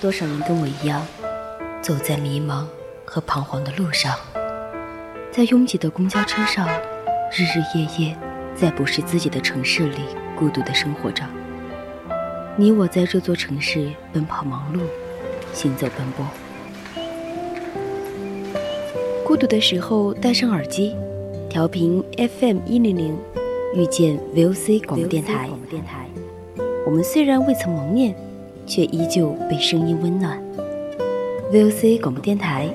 多少人跟我一样，走在迷茫和彷徨的路上，在拥挤的公交车上，日日夜夜，在不是自己的城市里孤独的生活着。你我在这座城市奔跑忙碌，行走奔波。孤独的时候，戴上耳机，调频 FM 一零零，遇见 VOC 广播电台。我们虽然未曾谋面。却依旧被声音温暖。VOC 广播电台，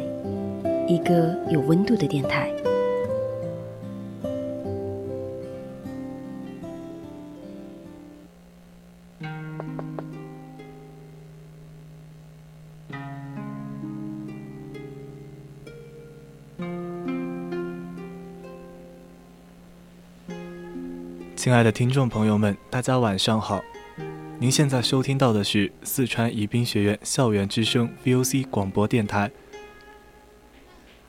一个有温度的电台。亲爱的听众朋友们，大家晚上好。您现在收听到的是四川宜宾学院校园之声 VOC 广播电台，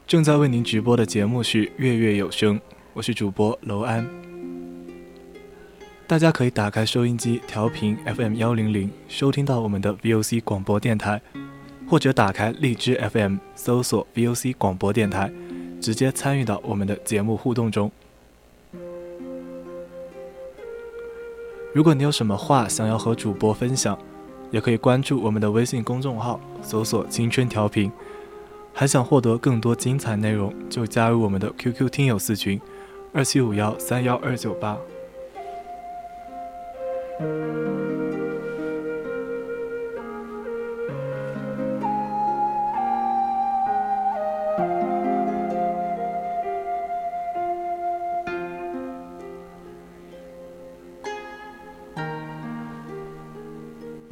正在为您直播的节目是《月月有声》，我是主播楼安。大家可以打开收音机调频 FM 幺零零，收听到我们的 VOC 广播电台，或者打开荔枝 FM 搜索 VOC 广播电台，直接参与到我们的节目互动中。如果你有什么话想要和主播分享，也可以关注我们的微信公众号，搜索“青春调频”。还想获得更多精彩内容，就加入我们的 QQ 听友四群：二七五幺三幺二九八。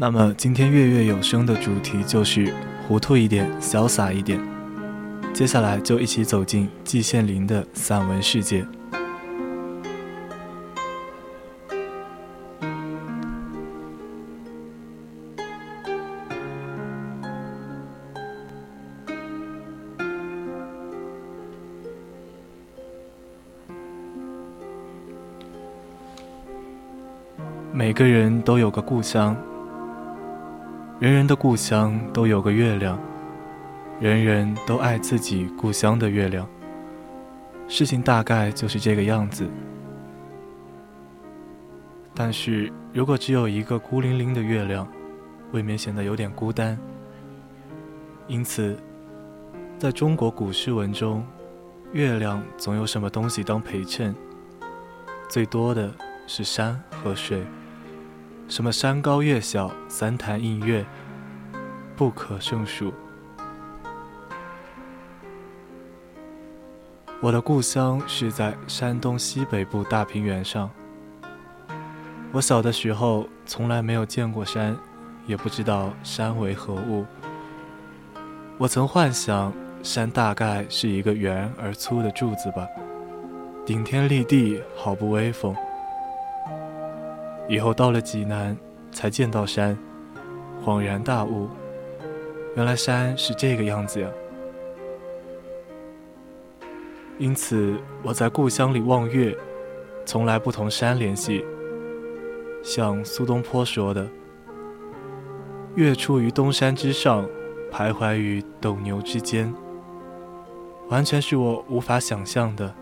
那么今天月月有声的主题就是糊涂一点，潇洒一点。接下来就一起走进季羡林的散文世界。每个人都有个故乡。人人的故乡都有个月亮，人人都爱自己故乡的月亮。事情大概就是这个样子。但是如果只有一个孤零零的月亮，未免显得有点孤单。因此，在中国古诗文中，月亮总有什么东西当陪衬，最多的是山和水。什么山高月小，三潭印月，不可胜数。我的故乡是在山东西北部大平原上。我小的时候从来没有见过山，也不知道山为何物。我曾幻想，山大概是一个圆而粗的柱子吧，顶天立地，好不威风。以后到了济南，才见到山，恍然大悟，原来山是这个样子呀。因此我在故乡里望月，从来不同山联系。像苏东坡说的：“月出于东山之上，徘徊于斗牛之间。”完全是我无法想象的。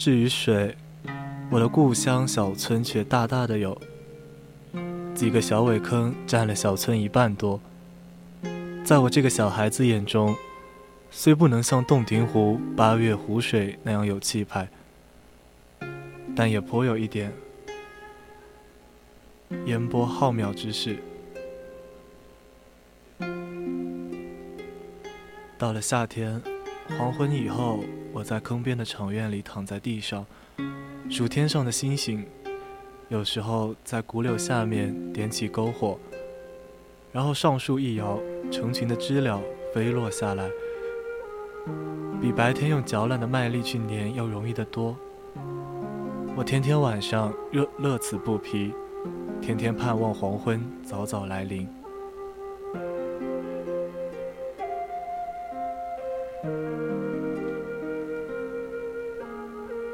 至于水，我的故乡小村却大大的有，几个小苇坑占了小村一半多。在我这个小孩子眼中，虽不能像洞庭湖八月湖水那样有气派，但也颇有一点烟波浩渺之势。到了夏天。黄昏以后，我在坑边的场院里躺在地上，数天上的星星。有时候在古柳下面点起篝火，然后上树一摇，成群的知了飞落下来，比白天用嚼烂的麦粒去粘要容易得多。我天天晚上乐乐此不疲，天天盼望黄昏早早来临。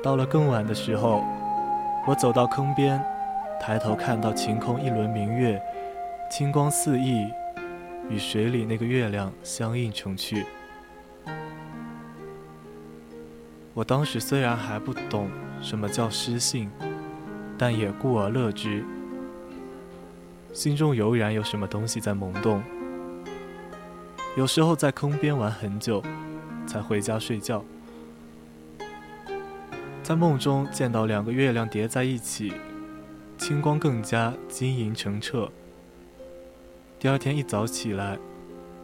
到了更晚的时候，我走到坑边，抬头看到晴空一轮明月，金光四溢，与水里那个月亮相映成趣。我当时虽然还不懂什么叫诗性，但也故而乐之，心中油然有什么东西在萌动。有时候在坑边玩很久，才回家睡觉。在梦中见到两个月亮叠在一起，青光更加晶莹澄澈。第二天一早起来，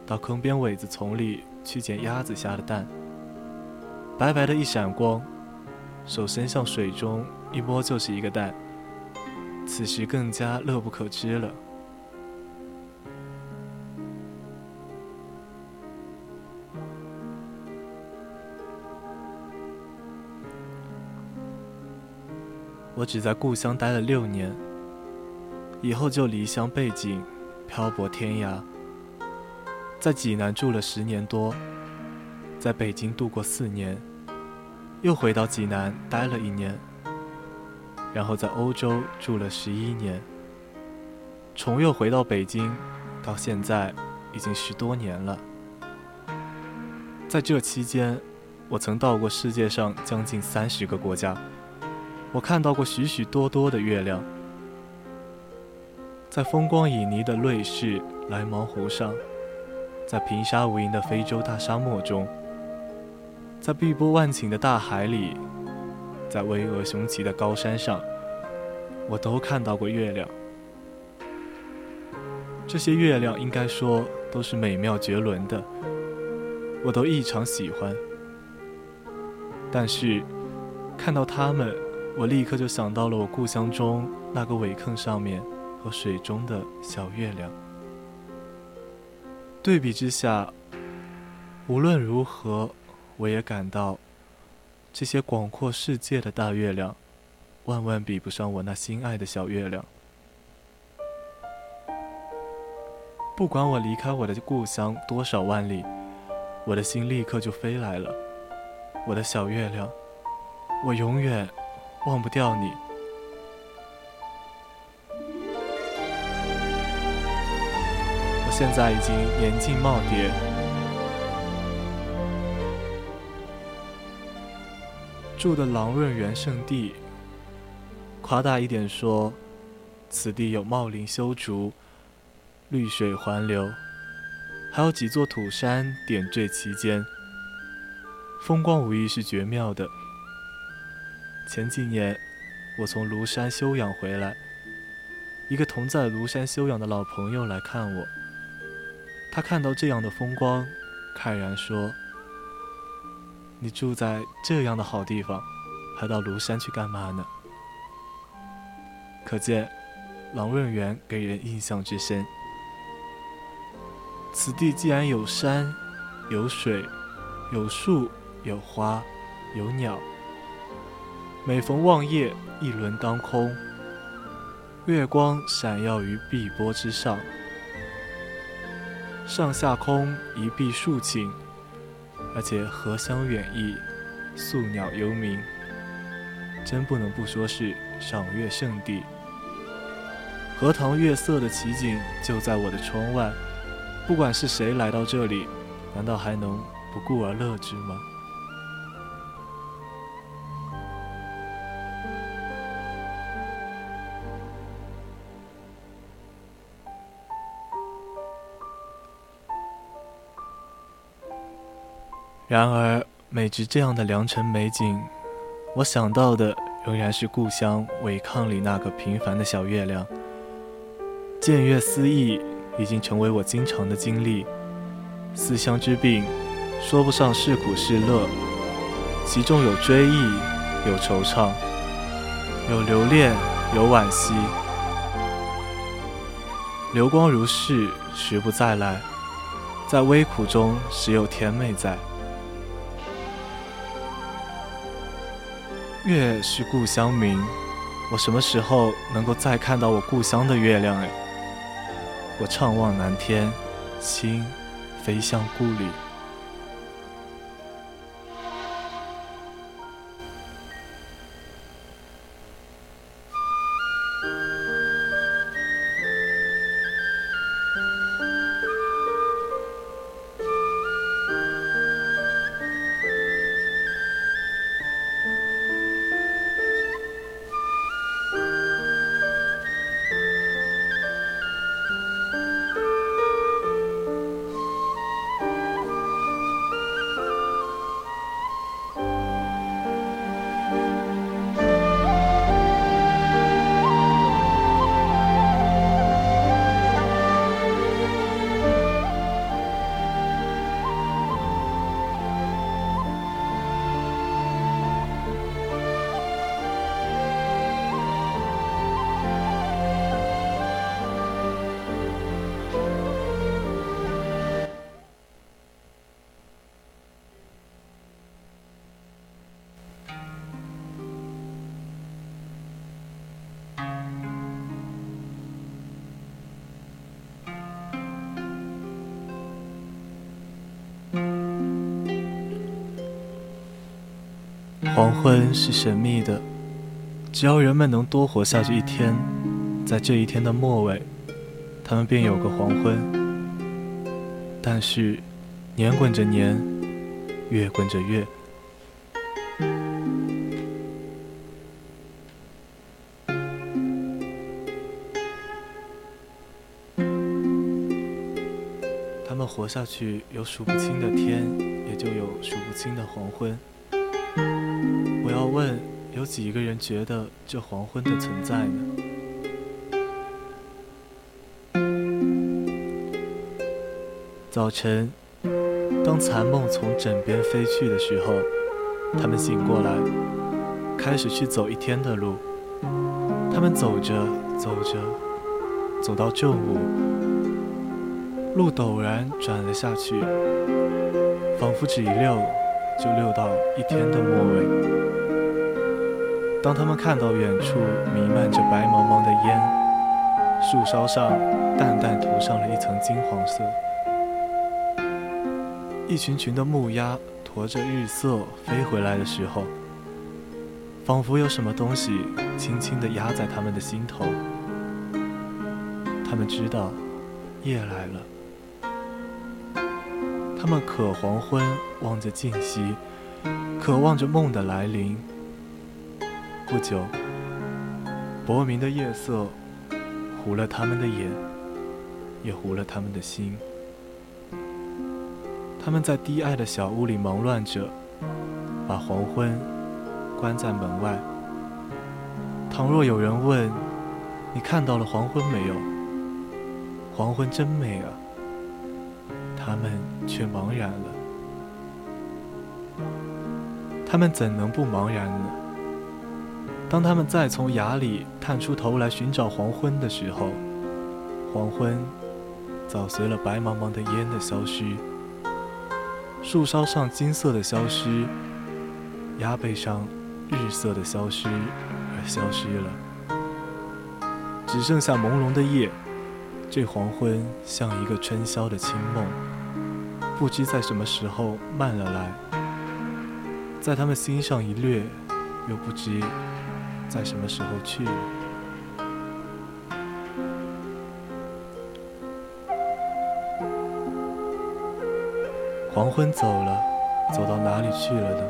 到坑边苇子丛里去捡鸭子下的蛋，白白的一闪光，手伸向水中一摸就是一个蛋，此时更加乐不可支了。我只在故乡待了六年，以后就离乡背井，漂泊天涯。在济南住了十年多，在北京度过四年，又回到济南待了一年，然后在欧洲住了十一年，重又回到北京，到现在已经十多年了。在这期间，我曾到过世界上将近三十个国家。我看到过许许多多的月亮，在风光旖旎的瑞士莱芒湖上，在平沙无垠的非洲大沙漠中，在碧波万顷的大海里，在巍峨雄奇的高山上，我都看到过月亮。这些月亮应该说都是美妙绝伦的，我都异常喜欢。但是看到它们。我立刻就想到了我故乡中那个苇坑上面和水中的小月亮。对比之下，无论如何，我也感到这些广阔世界的大月亮，万万比不上我那心爱的小月亮。不管我离开我的故乡多少万里，我的心立刻就飞来了。我的小月亮，我永远。忘不掉你。我现在已经年近耄耋，住的郎润园圣地，夸大一点说，此地有茂林修竹，绿水环流，还有几座土山点缀其间，风光无疑是绝妙的。前几年，我从庐山休养回来，一个同在庐山休养的老朋友来看我。他看到这样的风光，慨然说：“你住在这样的好地方，还到庐山去干嘛呢？”可见，狼润园给人印象之深。此地既然有山，有水，有树，有花，有鸟。每逢望夜，一轮当空，月光闪耀于碧波之上，上下空一碧数顷，而且荷香远溢，宿鸟幽鸣，真不能不说是赏月圣地。荷塘月色的奇景就在我的窗外，不管是谁来到这里，难道还能不顾而乐之吗？然而，每值这样的良辰美景，我想到的仍然是故乡苇炕里那个平凡的小月亮。见月思忆已经成为我经常的经历。思乡之病，说不上是苦是乐，其中有追忆，有惆怅，有留恋，有惋惜。流光如逝，时不再来，在微苦中，时有甜美在。月是故乡明，我什么时候能够再看到我故乡的月亮呀？我怅望南天，心飞向故里。黄昏是神秘的，只要人们能多活下去一天，在这一天的末尾，他们便有个黄昏。但是，年滚着年，月滚着月，他们活下去，有数不清的天，也就有数不清的黄昏。我要问，有几个人觉得这黄昏的存在呢？早晨，当残梦从枕边飞去的时候，他们醒过来，开始去走一天的路。他们走着走着，走到正午，路陡然转了下去，仿佛只一溜。就溜到一天的末尾。当他们看到远处弥漫着白茫茫的烟，树梢上淡淡涂上了一层金黄色，一群群的木鸭驮着日色飞回来的时候，仿佛有什么东西轻轻地压在他们的心头。他们知道，夜来了。他们可黄昏望着静息，渴望着梦的来临。不久，薄明的夜色糊了他们的眼，也糊了他们的心。他们在低矮的小屋里忙乱着，把黄昏关在门外。倘若有人问：“你看到了黄昏没有？”黄昏真美啊！他们却茫然了，他们怎能不茫然呢？当他们再从崖里探出头来寻找黄昏的时候，黄昏早随了白茫茫的烟的消失，树梢上金色的消失，崖背上日色的消失而消失了，只剩下朦胧的夜。这黄昏像一个春宵的清梦，不知在什么时候慢了来，在他们心上一掠，又不知在什么时候去。黄昏走了，走到哪里去了呢？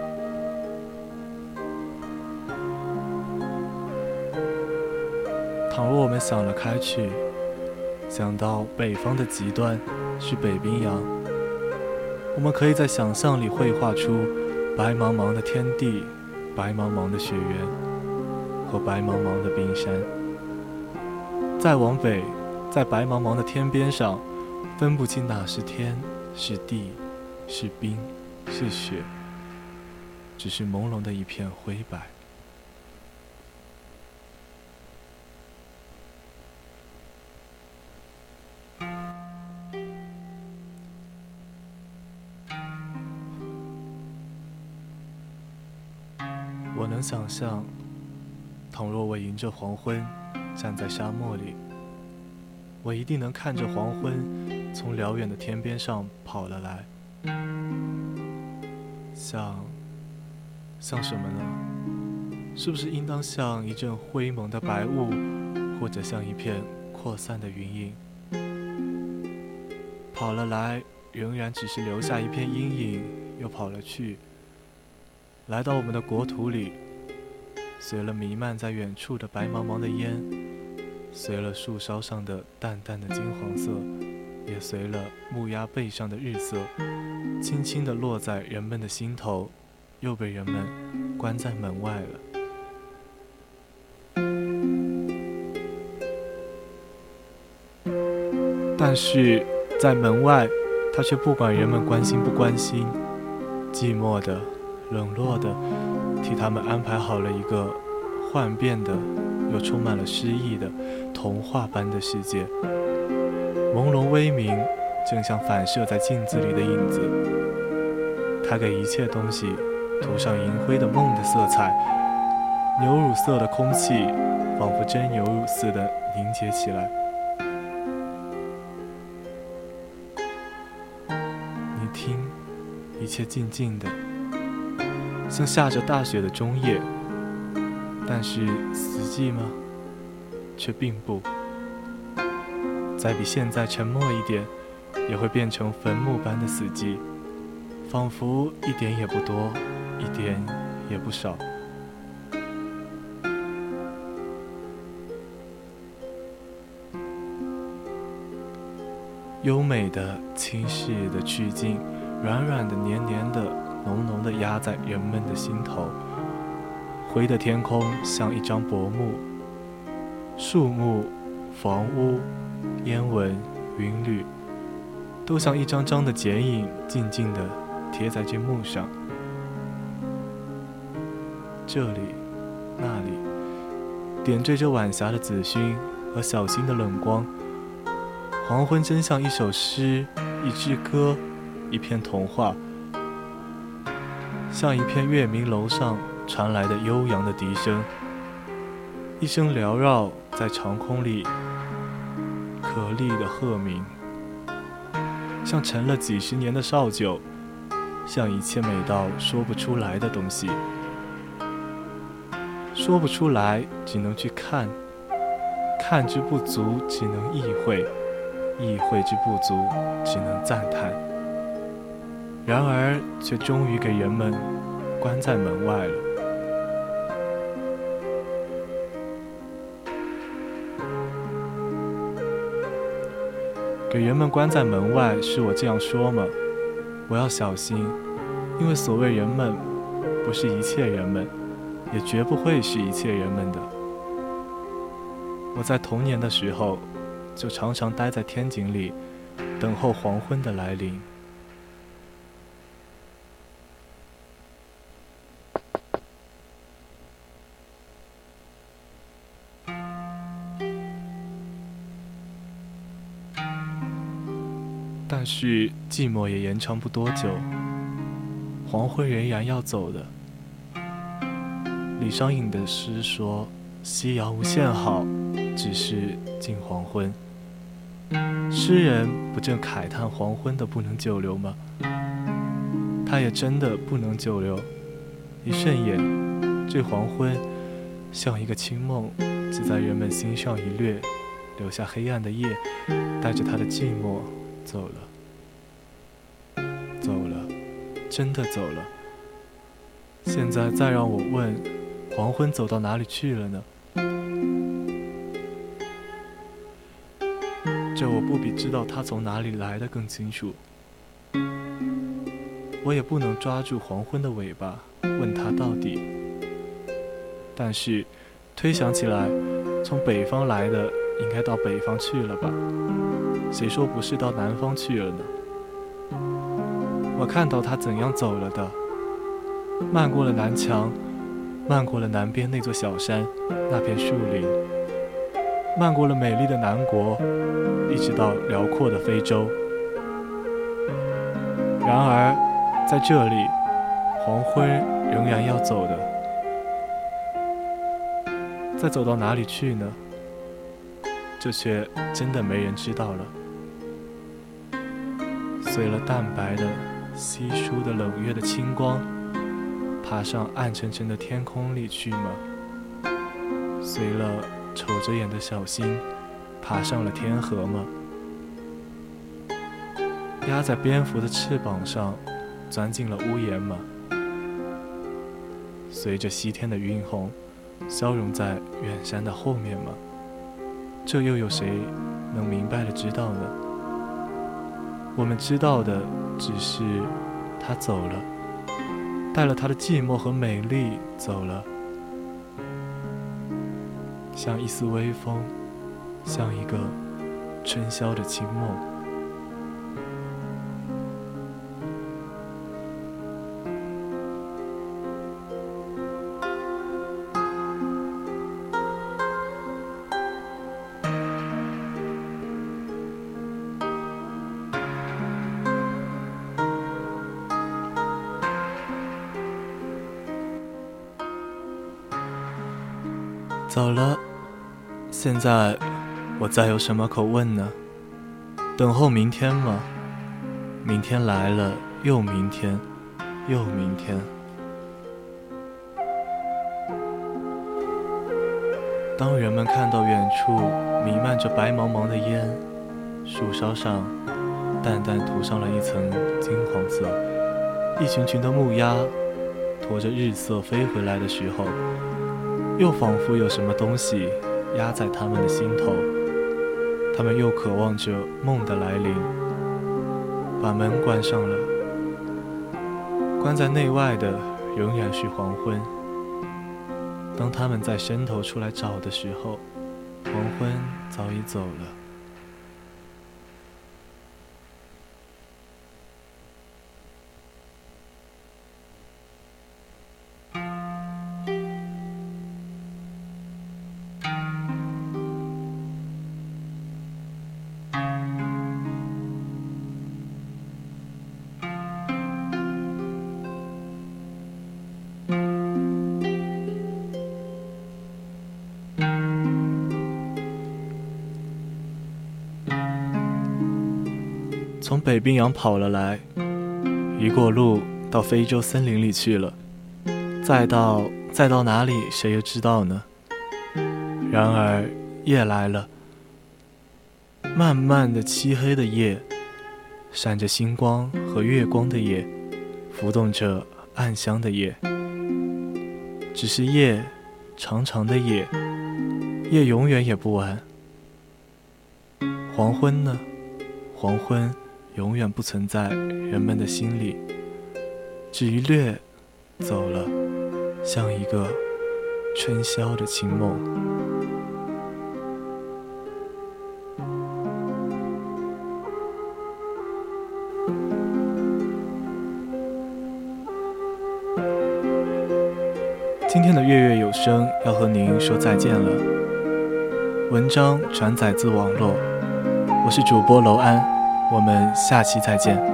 倘若我们想了开去。想到北方的极端是北冰洋，我们可以在想象里绘画出白茫茫的天地、白茫茫的雪原和白茫茫的冰山。再往北，在白茫茫的天边上，分不清哪是天、是地、是冰、是雪，只是朦胧的一片灰白。我能想象，倘若我迎着黄昏站在沙漠里，我一定能看着黄昏从辽远的天边上跑了来，像像什么呢？是不是应当像一阵灰蒙的白雾，或者像一片扩散的云影？跑了来，仍然只是留下一片阴影，又跑了去。来到我们的国土里，随了弥漫在远处的白茫茫的烟，随了树梢上的淡淡的金黄色，也随了木鸭背上的日色，轻轻地落在人们的心头，又被人们关在门外了。但是在门外，他却不管人们关心不关心，寂寞的。冷落的，替他们安排好了一个幻变的又充满了诗意的童话般的世界。朦胧微明，正像反射在镜子里的影子。它给一切东西涂上银灰的梦的色彩。牛乳色的空气，仿佛真牛乳似的凝结起来。你听，一切静静的。像下着大雪的中夜，但是死寂吗？却并不。再比现在沉默一点，也会变成坟墓般的死寂，仿佛一点也不多，一点也不少。优美的、轻视的曲径，软软的、黏黏的。浓浓的压在人们的心头，灰的天空像一张薄幕，树木、房屋、烟纹、云缕，都像一张张的剪影，静静地贴在这幕上。这里，那里，点缀着晚霞的紫熏和小星的冷光。黄昏真像一首诗，一支歌，一篇童话。像一片月明楼上传来的悠扬的笛声，一声缭绕在长空里可丽的鹤鸣，像陈了几十年的绍酒，像一切美到说不出来的东西，说不出来，只能去看，看之不足，只能意会，意会之不足，只能赞叹。然而，却终于给人们关在门外了。给人们关在门外，是我这样说吗？我要小心，因为所谓人们，不是一切人们，也绝不会是一切人们的。我在童年的时候，就常常待在天井里，等候黄昏的来临。但是寂寞也延长不多久，黄昏仍然要走的。李商隐的诗说：“夕阳无限好，只是近黄昏。”诗人不正慨叹黄昏的不能久留吗？他也真的不能久留。一瞬眼，这黄昏像一个清梦，只在人们心上一掠，留下黑暗的夜，带着他的寂寞走了。走了，真的走了。现在再让我问，黄昏走到哪里去了呢？这我不比知道他从哪里来的更清楚。我也不能抓住黄昏的尾巴问他到底。但是，推想起来，从北方来的应该到北方去了吧？谁说不是到南方去了呢？我看到他怎样走了的，漫过了南墙，漫过了南边那座小山，那片树林，漫过了美丽的南国，一直到辽阔的非洲。然而，在这里，黄昏仍然要走的，再走到哪里去呢？这却真的没人知道了。随了淡白的、稀疏的冷月的清光，爬上暗沉沉的天空里去吗？随了瞅着眼的小星，爬上了天河吗？压在蝙蝠的翅膀上，钻进了屋檐吗？随着西天的晕红，消融在远山的后面吗？这又有谁能明白的知道呢？我们知道的只是他走了，带了他的寂寞和美丽走了，像一丝微风，像一个春宵的清梦。在我再有什么可问呢？等候明天吗？明天来了，又明天，又明天。当人们看到远处弥漫着白茫茫的烟，树梢上淡淡涂上了一层金黄色，一群群的木鸭驮着日色飞回来的时候。又仿佛有什么东西压在他们的心头，他们又渴望着梦的来临。把门关上了，关在内外的永远是黄昏。当他们在伸头出来找的时候，黄昏早已走了。北冰洋跑了来，一过路到非洲森林里去了，再到再到哪里，谁又知道呢？然而夜来了，漫漫的漆黑的夜，闪着星光和月光的夜，浮动着暗香的夜。只是夜，长长的夜，夜永远也不完。黄昏呢？黄昏。永远不存在人们的心里，只一掠走了，像一个春宵的清梦。今天的月月有声要和您说再见了。文章转载自网络，我是主播楼安。我们下期再见。